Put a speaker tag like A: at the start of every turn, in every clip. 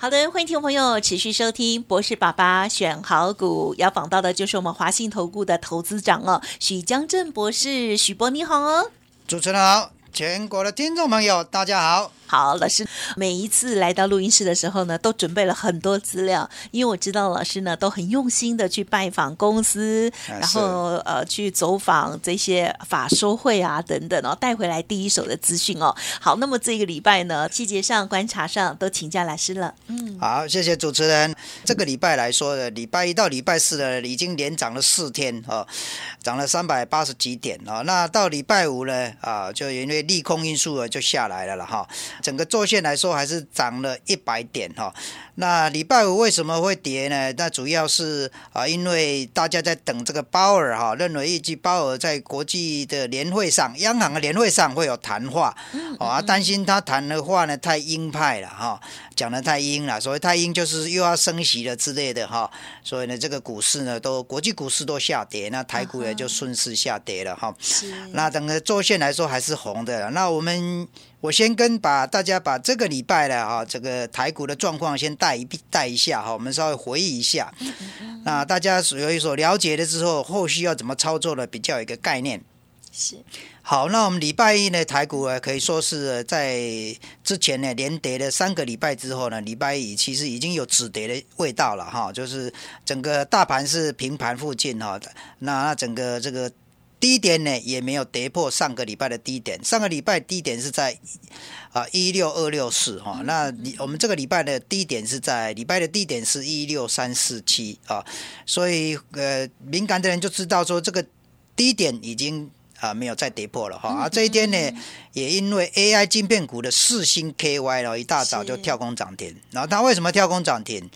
A: 好的，欢迎听众朋友持续收听博士爸爸选好股，要访到的就是我们华信投顾的投资长哦，许江正博士，许博你好哦，
B: 主持人好，全国的听众朋友大家好。
A: 好，老师每一次来到录音室的时候呢，都准备了很多资料，因为我知道老师呢都很用心的去拜访公司，然后呃去走访这些法收会啊等等哦，带回来第一手的资讯哦。好，那么这个礼拜呢，细节上观察上都请教老师了。
B: 嗯，好，谢谢主持人。这个礼拜来说的，礼拜一到礼拜四呢，已经连涨了四天哦，涨了三百八十几点哦。那到礼拜五呢，啊，就因为利空因素啊，就下来了了哈。整个周线来说，还是涨了一百点哈。那礼拜五为什么会跌呢？那主要是啊，因为大家在等这个鲍尔哈，认为预计鲍尔在国际的年会上，央行的年会上会有谈话，啊，担心他谈的话呢太鹰派了哈，讲的太鹰了，所以太鹰就是又要升息了之类的哈，所以呢，这个股市呢都国际股市都下跌，那台股也就顺势下跌了哈。那整个周线来说还是红的，那我们。我先跟把大家把这个礼拜的哈这个台股的状况先带一带一下哈，我们稍微回忆一下，那大家有一所了解了之后，后续要怎么操作的比较有一个概念。是好，那我们礼拜一呢台股呢可以说是在之前呢连跌了三个礼拜之后呢，礼拜一其实已经有止跌的味道了哈，就是整个大盘是平盘附近哈，那那整个这个。低点呢也没有跌破上个礼拜的低点，上个礼拜低点是在啊一六二六四哈，那我们这个礼拜的低点是在礼拜的低点是一六三四七啊，所以呃敏感的人就知道说这个低点已经啊没有再跌破了哈，啊这一天呢也因为 AI 晶片股的四星 KY 然后一大早就跳空涨停，然后它为什么跳空涨停？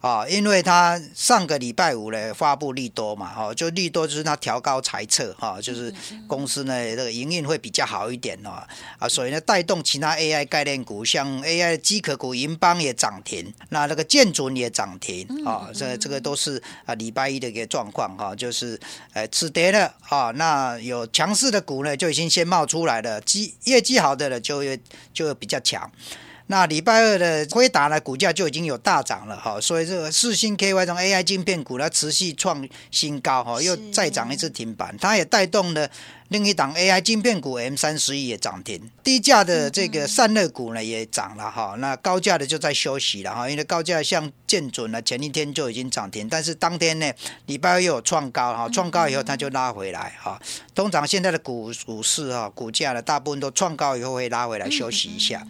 B: 啊，因为他上个礼拜五呢发布利多嘛，哈，就利多就是他调高财测，哈，就是公司呢这个营运会比较好一点哦，啊，所以呢带动其他 AI 概念股，像 AI 机壳股银邦也涨停，那那个建准也涨停，啊，这这个都是啊礼拜一的一个状况哈，就是呃止跌了啊，那有强势的股呢就已经先冒出来了，绩业绩好的呢就就比较强。那礼拜二的辉达呢，股价就已经有大涨了哈，所以这个四星 KY 这种 AI 晶片股呢，持续创新高哈，又再涨一次停板，它也带动了另一档 AI 晶片股 M 三十一也涨停，低价的这个散热股呢也涨了哈，那高价的就在休息了哈，因为高价像建准呢，前一天就已经涨停，但是当天呢礼拜二又有创高哈，创高以后它就拉回来哈，通常现在的股股市哈，股价呢大部分都创高以后会拉回来休息一下。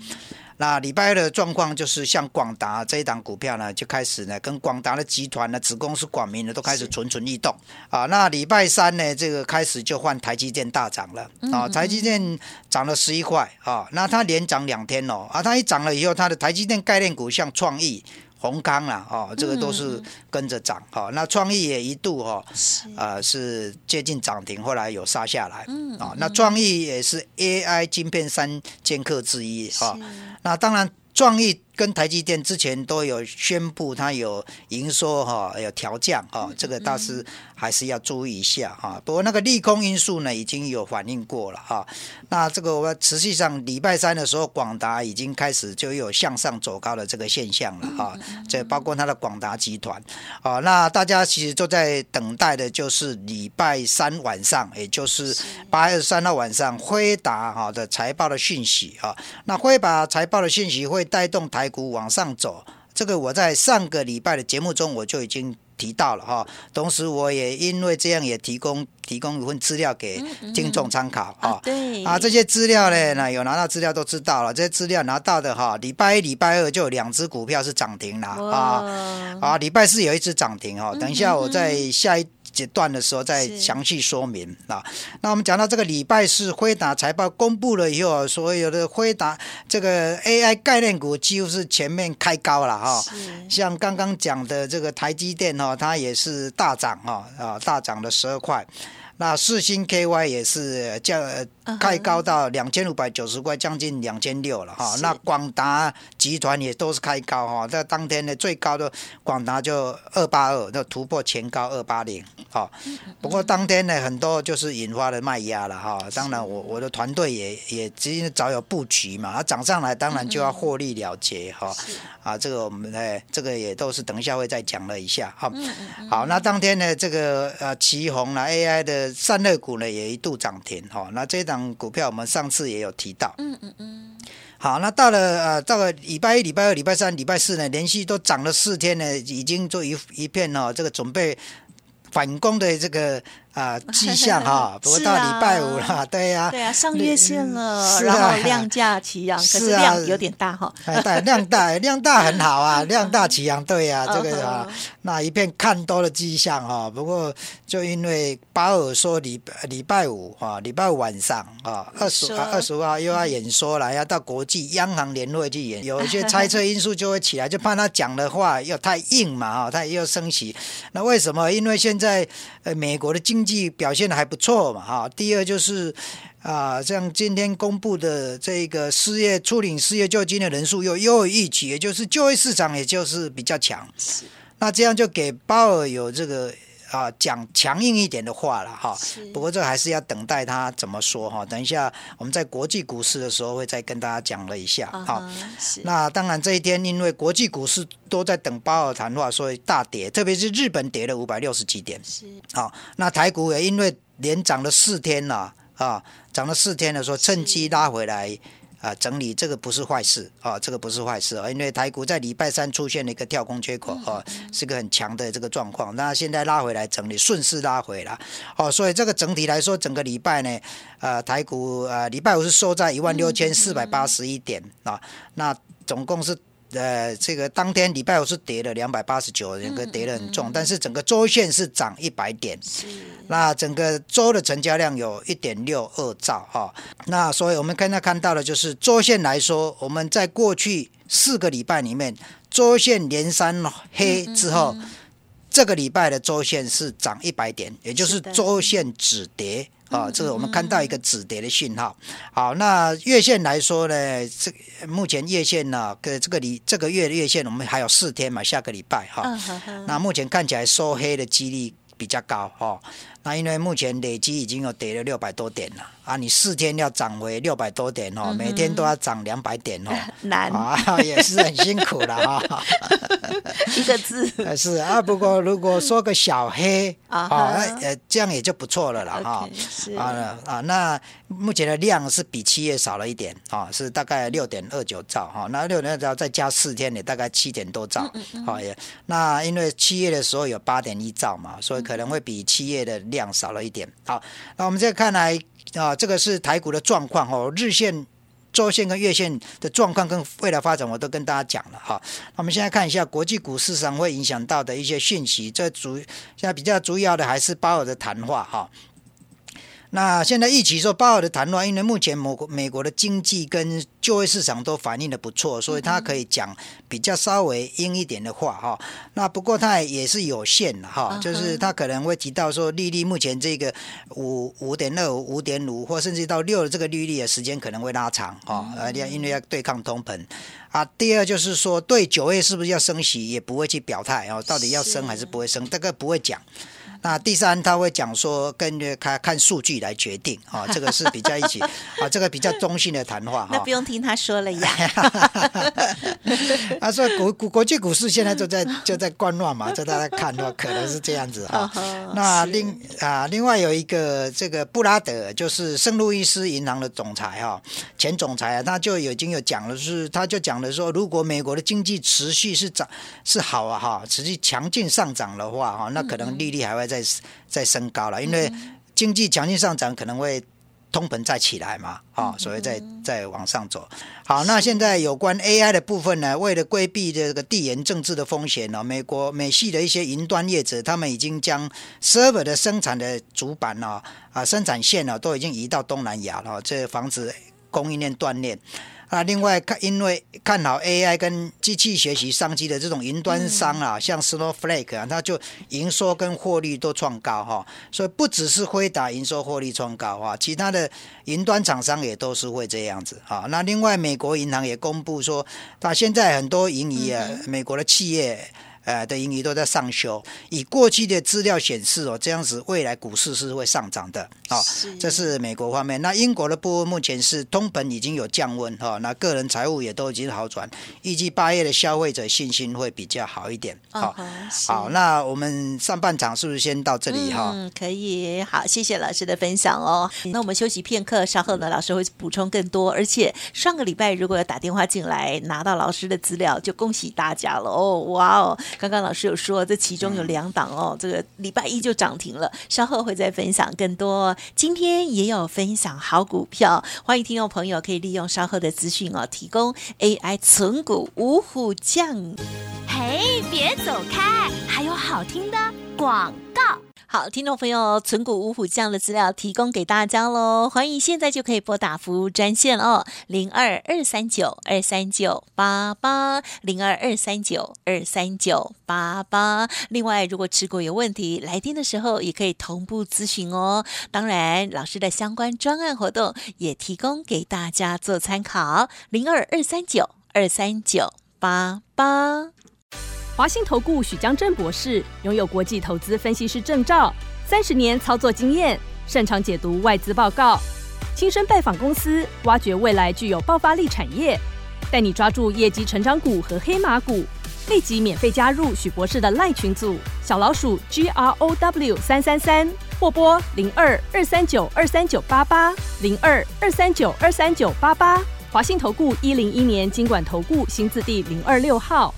B: 那礼拜二的状况就是像广达这一档股票呢，就开始呢跟广达的集团呢子公司广明呢都开始蠢蠢欲动啊。那礼拜三呢，这个开始就换台积电大涨了啊，台积电涨了十一块啊，那它连涨两天哦啊，它一涨了以后，它的台积电概念股像创意。宏康啦，哦，这个都是跟着涨，哈，那创意也一度哈，呃是接近涨停，后来有杀下来，哦，那创意也是 AI 晶片三剑客之一，哈，那当然创意。跟台积电之前都有宣布，它有营收哈，有调降哈，这个倒是还是要注意一下哈。不过那个利空因素呢，已经有反映过了哈。那这个我持续上礼拜三的时候，广达已经开始就有向上走高的这个现象了哈。这包括它的广达集团啊，那大家其实都在等待的就是礼拜三晚上，也就是八月三号晚上，辉达哈的财报的讯息啊。那辉达财报的讯息会带动台。股往上走，这个我在上个礼拜的节目中我就已经提到了哈。同时，我也因为这样也提供提供一份资料给听众参考啊。
A: 对
B: 啊，这些资料呢，那有拿到资料都知道了。这些资料拿到的哈，礼拜一、礼拜二就有两只股票是涨停了啊啊！礼拜四有一只涨停哈。等一下，我在下一。阶段的时候再详细说明啊。那我们讲到这个礼拜四辉达财报公布了以后，所有的辉达这个 AI 概念股几乎是全面开高了哈。像刚刚讲的这个台积电哈，它也是大涨哈啊，大涨了十二块。那四星 KY 也是降开高到两千五百九十块，将近两千六了哈。那广达集团也都是开高哈，在当天的最高的广达就二八二，那突破前高二八零哈。不过当天呢，很多就是引发了卖压了哈。当然我我的团队也也直接早有布局嘛，它涨上来当然就要获利了结哈。啊，这个我们哎，这个也都是等一下会再讲了一下哈。好，那当天呢，这个呃旗红了 AI 的。散热股呢也一度涨停哈，那这档股票我们上次也有提到。嗯嗯嗯。好，那到了呃，到了礼拜一、礼拜二、礼拜三、礼拜四呢，连续都涨了四天呢，已经做一一片哦，这个准备反攻的这个。啊，迹象哈，不过到礼拜五了，对呀，
A: 对呀，上月线了，然后量价齐扬，可是量有点大哈，
B: 对，量大，量大很好啊，量大齐扬，对呀，这个啊，那一片看多的迹象哈，不过就因为巴尔说礼礼拜五哈，礼拜五晚上啊，二十二十五号又要演说了，要到国际央行年会去演，有一些猜测因素就会起来，就怕他讲的话又太硬嘛，哈，他又升息，那为什么？因为现在呃，美国的经经济表现的还不错嘛，哈。第二就是啊，像今天公布的这个失业处领失业救济金的人数又又一起，也就是就业市场也就是比较强。那这样就给鲍尔有这个啊讲强硬一点的话了哈。不过这还是要等待他怎么说哈。等一下我们在国际股市的时候会再跟大家讲了一下。好，那当然这一天因为国际股市。都在等鲍尔谈话，所以大跌，特别是日本跌了五百六十几点。是，好，那台股也因为连涨了四天了，啊，涨了四天的时候，趁机拉回来，啊，整理，这个不是坏事，啊，这个不是坏事啊，因为台股在礼拜三出现了一个跳空缺口，啊，是个很强的这个状况，那现在拉回来整理，顺势拉回了，哦，所以这个整体来说，整个礼拜呢，呃，台股呃，礼拜五是收在一万六千四百八十一点啊，那总共是。呃，这个当天礼拜五是跌了两百八十九，整个跌得很重，但是整个周线是涨一百点，那整个周的成交量有一点六二兆哈，那所以我们刚才看到的就是周线来说，我们在过去四个礼拜里面，周线连三黑之后，这个礼拜的周线是涨一百点，也就是周线止跌。啊，这个我们看到一个止跌的讯号。好，那月线来说呢，这目前月线呢，跟这个礼这个月的月线，我们还有四天嘛，下个礼拜哈。那目前看起来收黑的几率比较高哦。那因为目前累积已经有跌了六百多点了。啊，你四天要涨回六百多点哦，每天都要涨两百点哦，
A: 难啊，
B: 也是很辛苦的哈。
A: 一个字
B: 是啊，不过如果说个小黑啊，呃，这样也就不错了啦哈。啊啊，那目前的量是比七月少了一点啊，是大概六点二九兆哈。那六点二兆再加四天，也大概七点多兆。好也，那因为七月的时候有八点一兆嘛，所以可能会比七月的量少了一点。好，那我们再看来。啊，这个是台股的状况哦，日线、周线跟月线的状况跟未来发展，我都跟大家讲了哈。那我们现在看一下国际股市上会影响到的一些讯息，这主现在比较主要的还是鲍尔的谈话哈。那现在一起说鲍尔的谈话，因为目前美国美国的经济跟就业市场都反映的不错，所以他可以讲比较稍微硬一点的话哈。那不过他也是有限的哈，就是他可能会提到说利率目前这个五五点二五、五点五或甚至到六的这个利率的时间可能会拉长哈，呃，因为要对抗通膨啊。第二就是说对九月是不是要升息也不会去表态哦，到底要升还是不会升，这个不会讲。那第三，他会讲说，跟着看看数据来决定啊，这个是比较一起啊，这个比较中性的谈话。
A: 那不用听他说了呀。
B: 他说国国国际股市现在就在就在观望嘛，就大家看的话，可能是这样子哈。那另啊，另外有一个这个布拉德，就是圣路易斯银行的总裁哈，前总裁啊，他就已经有讲了，是他就讲了说，如果美国的经济持续是涨是好啊哈，持续强劲上涨的话哈，那可能利率还会。在在升高了，因为经济强劲上涨，可能会通膨再起来嘛，啊，所以再再往上走。好，那现在有关 AI 的部分呢，为了规避这个地缘政治的风险呢，美国美系的一些云端业者，他们已经将 server 的生产的主板呢，啊，生产线呢，都已经移到东南亚了，这防止供应链断裂。啊，另外看，因为看好 AI 跟机器学习商机的这种云端商啊，像 Snowflake 啊，它就营收跟获利都创高哈，所以不只是辉达营收获利创高啊，其他的云端厂商也都是会这样子啊。那另外，美国银行也公布说，它现在很多盈余啊，美国的企业。呃的盈余都在上修，以过去的资料显示哦，这样子未来股市是会上涨的啊。这是美国方面。那英国的部分目前是通膨已经有降温哈，那个人财务也都已经好转，预计八月的消费者信心会比较好一点。好，好，那我们上半场是不是先到这里哈？
A: 嗯，可以。好，谢谢老师的分享哦。那我们休息片刻，稍后呢，老师会补充更多。而且上个礼拜如果要打电话进来拿到老师的资料，就恭喜大家了哦！哇哦。刚刚老师有说，这其中有两档哦，这个礼拜一就涨停了，稍后会再分享更多。今天也有分享好股票，欢迎听众朋友可以利用稍后的资讯哦，提供 AI 存股五虎将。嘿，别走开，还有好听的广告。好，听众朋友，存股五虎将的资料提供给大家喽，欢迎现在就可以拨打服务专线哦，零二二三九二三九八八零二二三九二三九八八。另外，如果持股有问题，来电的时候也可以同步咨询哦。当然，老师的相关专案活动也提供给大家做参考，零二二三九二三九八八。
C: 华信投顾许江正博士拥有国际投资分析师证照，三十年操作经验，擅长解读外资报告，亲身拜访公司，挖掘未来具有爆发力产业，带你抓住业绩成长股和黑马股。立即免费加入许博士的赖群组，小老鼠 G R O W 三三三，或拨零二二三九二三九八八零二二三九二三九八八。华信投顾一零一年经管投顾新字第零二六号。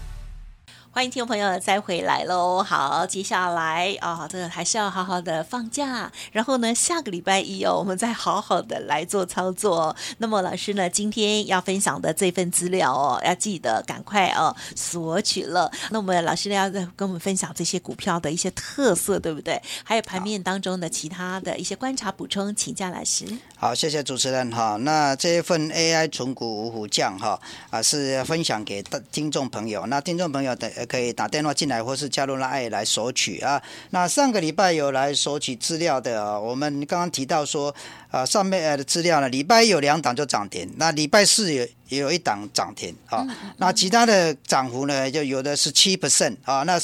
A: 欢迎听众朋友再回来喽！好，接下来啊，这个还是要好好的放假，然后呢，下个礼拜一哦，我们再好好的来做操作。那么老师呢，今天要分享的这份资料哦，要记得赶快哦索取了。那我们老师呢要再跟我们分享这些股票的一些特色，对不对？还有盘面当中的其他的一些观察补充，请教老师。
B: 好，谢谢主持人哈。那这一份 AI 纯股五虎将哈啊，是分享给听众朋友。那听众朋友的。可以打电话进来，或是加入拉爱来索取啊。那上个礼拜有来索取资料的啊，我们刚刚提到说，啊上面的资料呢，礼拜一有两档就涨停，那礼拜四有也有一档涨停啊。那其他的涨幅呢，就有的是七 percent 啊，那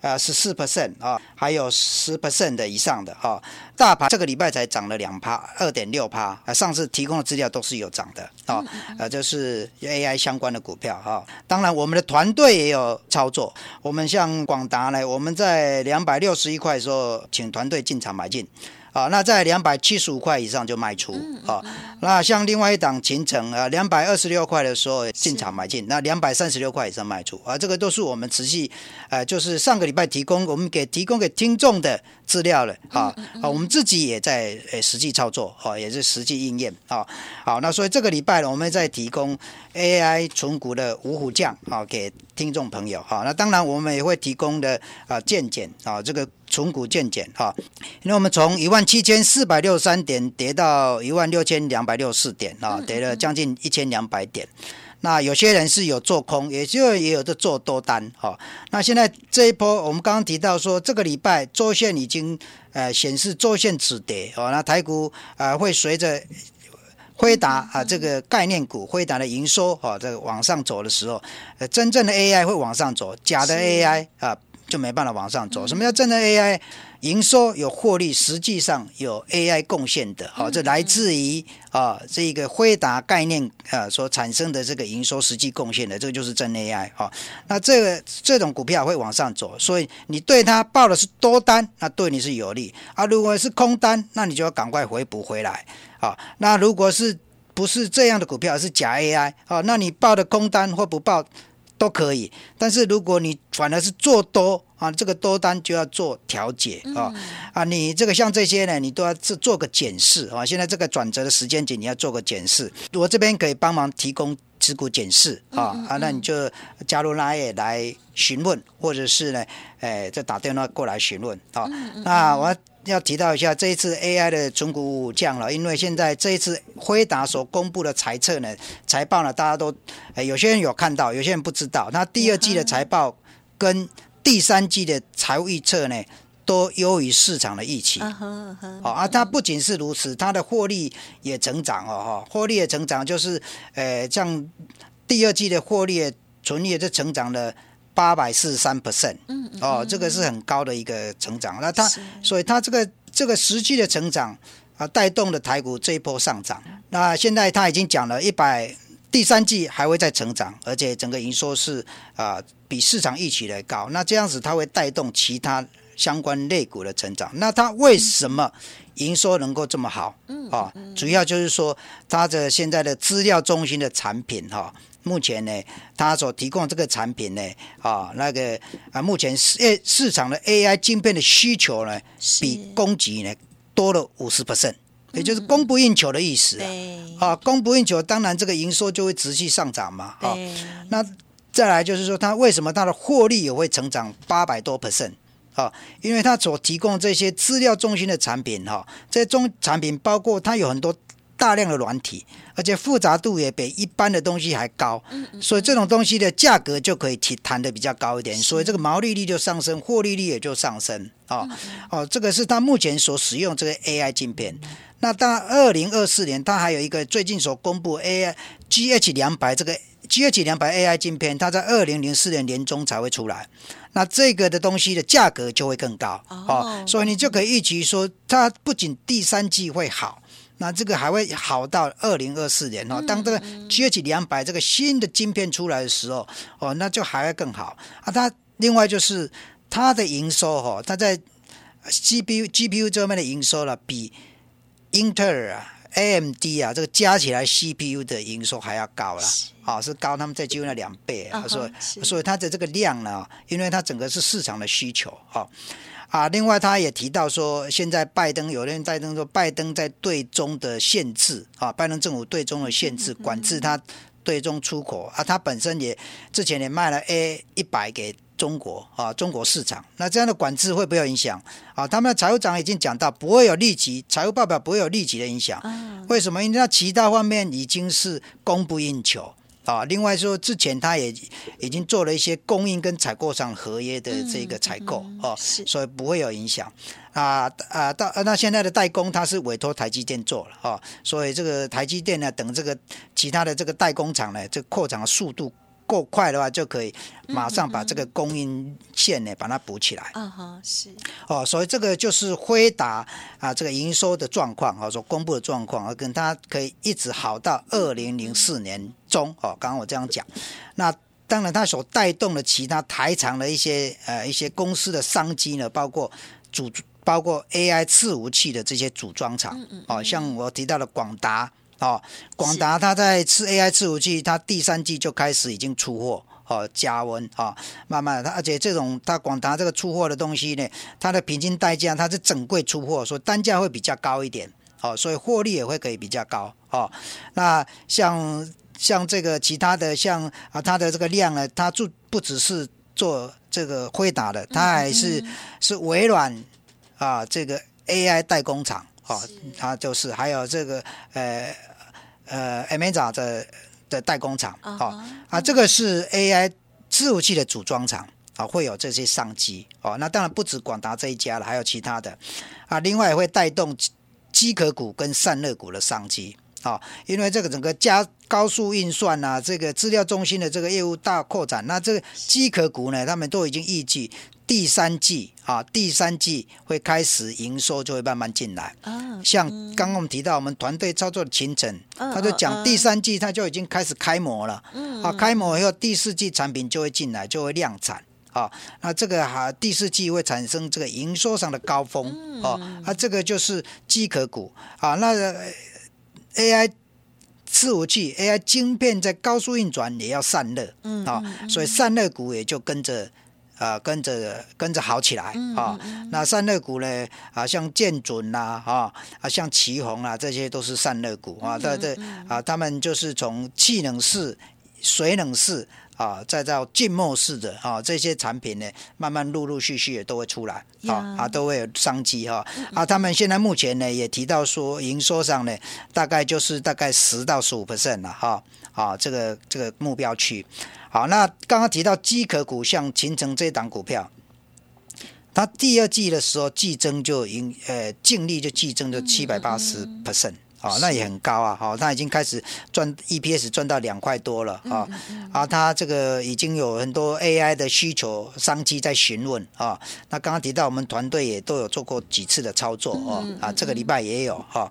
B: 是。啊，十四 percent 啊，还有十 percent 的以上的哈，大盘这个礼拜才涨了两趴，二点六趴啊。上次提供的资料都是有涨的啊，呃，就是 AI 相关的股票哈。当然，我们的团队也有操作。我们像广达呢，我们在两百六十一块的时候，请团队进场买进。啊，那在两百七十五块以上就卖出啊。那像另外一档秦城啊，两百二十六块的时候进场买进，那两百三十六块以上卖出啊。这个都是我们持续，呃，就是上个礼拜提供我们给提供给听众的资料了啊。啊，我们自己也在呃实际操作啊，也是实际应验啊。好，那所以这个礼拜呢，我们在提供 AI 纯股的五虎将啊给听众朋友啊。那当然我们也会提供的啊见解啊这个。从股见减哈，因为我们从一万七千四百六十三点跌到一万六千两百六十四点啊，跌了将近一千两百点。那有些人是有做空，也就也有的做多单哈。那现在这一波，我们刚刚提到说，这个礼拜周线已经呃显示周线止跌哦。那台股啊会随着辉达啊这个概念股辉达的营收哦这个往上走的时候，呃真正的 AI 会往上走，假的 AI 啊。就没办法往上走。什么叫真的 AI 营收有获利？实际上有 AI 贡献的，好，这来自于啊这个辉达概念啊所产生的这个营收实际贡献的，这个就是真 AI 啊。那这个这种股票会往上走，所以你对它报的是多单，那对你是有利啊。如果是空单，那你就要赶快回补回来啊。那如果是不是这样的股票，是假 AI 啊，那你报的空单或不报？都可以，但是如果你反而是做多啊，这个多单就要做调节啊啊，你这个像这些呢，你都要做做个检视啊。现在这个转折的时间点，你要做个检视，我这边可以帮忙提供持股检视啊啊，那你就加入拉也来询问，或者是呢，哎，再打电话过来询问啊。那我要提到一下，这一次 AI 的存股降了，因为现在这一次辉达所公布的财测呢，财报呢，大家都，呃，有些人有看到，有些人不知道。那第二季的财报跟第三季的财务预测呢，都优于市场的预期。哦啊，它不仅是如此，它的获利也成长哦，哈，获利也成长就是，呃，像第二季的获利纯利是成长了。八百四十三 percent，嗯，哦，这个是很高的一个成长。那它，所以它这个这个实际的成长啊，带动了台股这一波上涨。那现在它已经讲了一百，第三季还会再成长，而且整个营收是啊比市场预期的高。那这样子它会带动其他相关类股的成长。那它为什么营收能够这么好？嗯，啊，主要就是说它的现在的资料中心的产品哈。目前呢，它所提供这个产品呢，啊，那个啊，目前市市场的 AI 晶片的需求呢，比供给呢多了五十 percent，也就是供不应求的意思啊。啊，供不应求，当然这个营收就会持续上涨嘛。啊，那再来就是说，它为什么它的获利也会成长八百多 percent？啊，因为它所提供这些资料中心的产品哈，这些中产品包括它有很多。大量的软体，而且复杂度也比一般的东西还高，所以这种东西的价格就可以提谈的比较高一点，所以这个毛利率就上升，获利率也就上升哦。哦，这个是他目前所使用这个 AI 镜片。那到二零二四年，它还有一个最近所公布 AI GH 两百这个 GH 两百 AI 镜片，它在二零零四年年中才会出来。那这个的东西的价格就会更高哦，所以你就可以预期说，它不仅第三季会好。那这个还会好到二零二四年哦，当这个 G H 两百这个新的晶片出来的时候哦，那就还会更好啊。它另外就是它的营收哈，它在 G P U G P U 这面的营收了，比英特尔啊、A M D 啊这个加起来 C P U 的营收还要高了啊，是高他们在几乎那两倍啊。所以所以它的这个量呢，因为它整个是市场的需求哈。啊，另外他也提到说，现在拜登有人拜登说，拜登在对中的限制啊，拜登政府对中的限制管制他对中出口啊，他本身也之前也卖了 A 一百给中国啊，中国市场，那这样的管制会不会有影响啊？他们的财务长已经讲到，不会有立即财务报表不会有立即的影响，为什么？因为它其他方面已经是供不应求。啊，另外说，之前他也已经做了一些供应跟采购上合约的这个采购哦，所以不会有影响啊啊！到那现在的代工，他是委托台积电做了哦，所以这个台积电呢，等这个其他的这个代工厂呢，这扩展的速度。够快的话，就可以马上把这个供应线呢，把它补起来。嗯哼，是。哦，所以这个就是辉达啊，这个营收的状况啊，所公布的状况啊，跟它可以一直好到二零零四年中哦。刚刚我这样讲，那当然它所带动的其他台厂的一些呃一些公司的商机呢，包括组包括 AI 伺服器的这些组装厂，哦，像我提到的广达。哦，广达它在吃 AI 伺服器，它第三季就开始已经出货，哦，加温啊，慢慢的，它而且这种它广达这个出货的东西呢，它的平均代价它是整柜出货，所以单价会比较高一点，哦，所以获利也会可以比较高，哦，那像像这个其他的像啊，它的这个量呢，它就不只是做这个辉达的，它还是是微软啊这个 AI 代工厂。哦，它就是还有这个呃呃 a m a z a 的的代工厂，哦啊，这个是 AI 伺服器的组装厂，啊，会有这些商机，哦，那当然不止广达这一家了，还有其他的，啊，另外也会带动机壳股跟散热股的商机，啊，因为这个整个加高速运算啊，这个资料中心的这个业务大扩展，那这个机壳股呢，他们都已经预计。第三季啊，第三季会开始营收就会慢慢进来。像刚刚我们提到我们团队操作的秦晨，他就讲第三季他就已经开始开模了。嗯啊，开模以后第四季产品就会进来，就会量产。啊，那这个哈第四季会产生这个营收上的高峰。哦，啊，这个就是机壳股啊。那 AI 伺服器 AI 晶片在高速运转也要散热。嗯，啊，所以散热股也就跟着。啊，跟着跟着好起来啊！那散热股呢？啊，像建准呐，啊啊，像旗宏啊，这些都是散热股啊。这这啊，他们就是从气冷式水冷式啊，再到浸没式的啊，这些产品呢，慢慢陆陆续续也都会出来啊，啊，都会有商机哈。啊，他们现在目前呢也提到说，营收上呢大概就是大概十到十五 percent 了哈。啊，这个这个目标区。好，那刚刚提到机壳股，像秦城这档股票，它第二季的时候季增就盈呃净利就季增就七百八十 percent。啊，那也很高啊！好，它已经开始赚 EPS 赚到两块多了啊！啊，它这个已经有很多 AI 的需求商机在询问啊。那刚刚提到我们团队也都有做过几次的操作哦，啊，这个礼拜也有哈。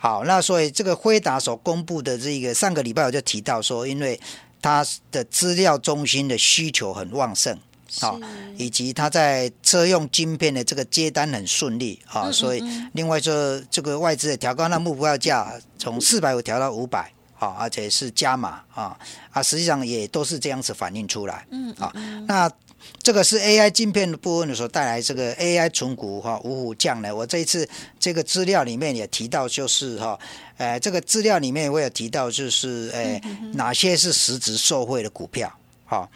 B: 好，那所以这个辉达所公布的这个上个礼拜我就提到说，因为它的资料中心的需求很旺盛。好，以及它在车用晶片的这个接单很顺利啊，所以另外说这个外资的调高那目标价从四百五调到五百，好，而且是加码啊啊，实际上也都是这样子反映出来，嗯啊，那这个是 AI 晶片的部分的时候带来这个 AI 存股哈五虎将呢，我这一次这个资料里面也提到就是哈，呃，这个资料里面我有提到就是呃哪些是实质受惠的股票，好。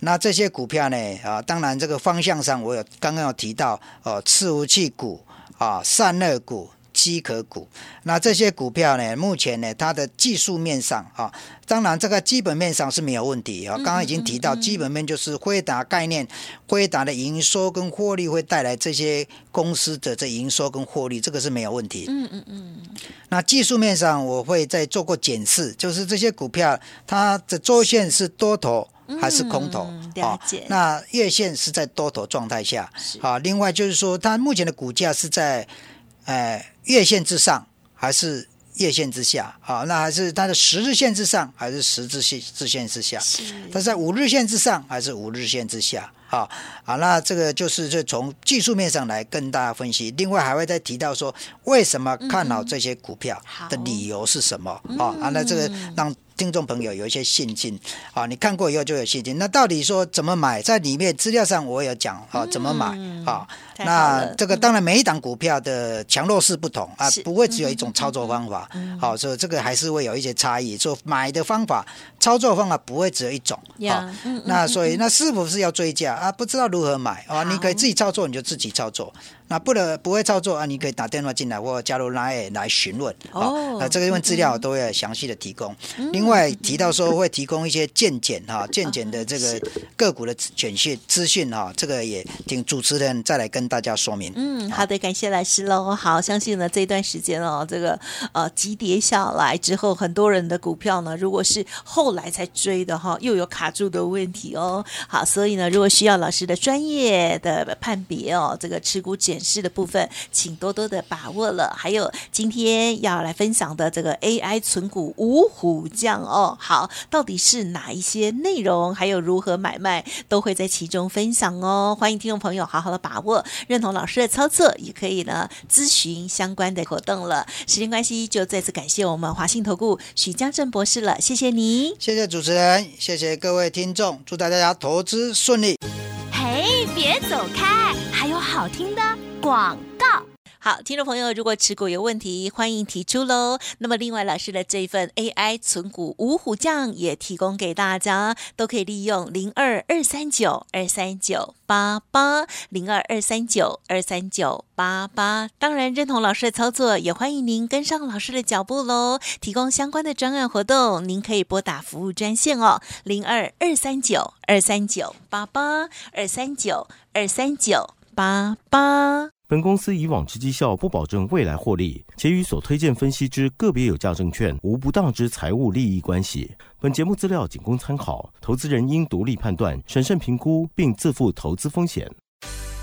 B: 那这些股票呢？啊，当然这个方向上，我有刚刚有提到，哦，伺服器股啊，散热股、机壳股。那这些股票呢，目前呢，它的技术面上啊，当然这个基本面上是没有问题啊。刚刚已经提到，基本面就是辉达概念，辉达的营收跟获利会带来这些公司的这营收跟获利，这个是没有问题。嗯嗯嗯。那技术面上，我会再做过检视，就是这些股票它的周线是多头。还是空头
A: 啊？
B: 那月线是在多头状态下，好。另外就是说，它目前的股价是在，呃，月线之上还是月线之下？好，那还是它的十日线之上还是十日线日线之下？它在五日线之上还是五日线之下？好，好，那这个就是这从技术面上来跟大家分析。另外还会再提到说，为什么看好这些股票的理由是什么？啊，啊，那这个让。听众朋友有一些信心啊，你看过以后就有信心。那到底说怎么买？在里面资料上我有讲啊，怎么买啊？那这个当然每一档股票的强弱势不同啊，不会只有一种操作方法。好，所以这个还是会有一些差异。说买的方法、操作方法不会只有一种啊。那所以那是否是要追加啊？不知道如何买啊？你可以自己操作，你就自己操作。那不能不会操作啊？你可以打电话进来或加入 Line 来询问哦。那这个因为资料都会详细的提供。另外提到说会提供一些见检哈，见检的这个个股的选讯资讯哈，这个也请主持人再来跟大家说明。
A: 嗯，好的，感谢老师喽。好，相信呢这段时间哦，这个呃急跌下来之后，很多人的股票呢，如果是后来才追的哈，又有卡住的问题哦。好，所以呢，如果需要老师的专业的判别哦，这个持股检。显示的部分，请多多的把握了。还有今天要来分享的这个 AI 存股五虎将哦，好，到底是哪一些内容，还有如何买卖，都会在其中分享哦。欢迎听众朋友好好的把握，认同老师的操作，也可以呢咨询相关的活动了。时间关系，就再次感谢我们华信投顾许家正博士了，谢谢你，
B: 谢谢主持人，谢谢各位听众，祝大家投资顺利。
C: 嘿，别走开，还有好听的。广告
A: 好，听众朋友，如果持股有问题，欢迎提出喽。那么，另外老师的这一份 AI 存股五虎将也提供给大家，都可以利用零二二三九二三九八八零二二三九二三九八八。当然，认同老师的操作，也欢迎您跟上老师的脚步喽。提供相关的专案活动，您可以拨打服务专线哦，零二二三九二三九八八二三九二三九八八。
D: 本公司以往之绩效不保证未来获利，且与所推荐分析之个别有价证券无不当之财务利益关系。本节目资料仅供参考，投资人应独立判断、审慎评估，并自负投资风险。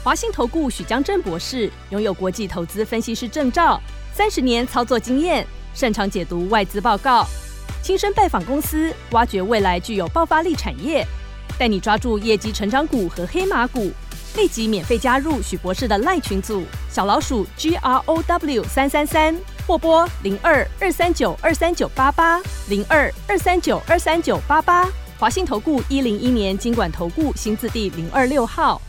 C: 华信投顾许江正博士拥有国际投资分析师证照，三十年操作经验，擅长解读外资报告，亲身拜访公司，挖掘未来具有爆发力产业，带你抓住业绩成长股和黑马股。立即免费加入许博士的赖群组，小老鼠 G R O W 三三三，或拨零二二三九二三九八八零二二三九二三九八八。华信投顾一零一年经管投顾新字第零二六号。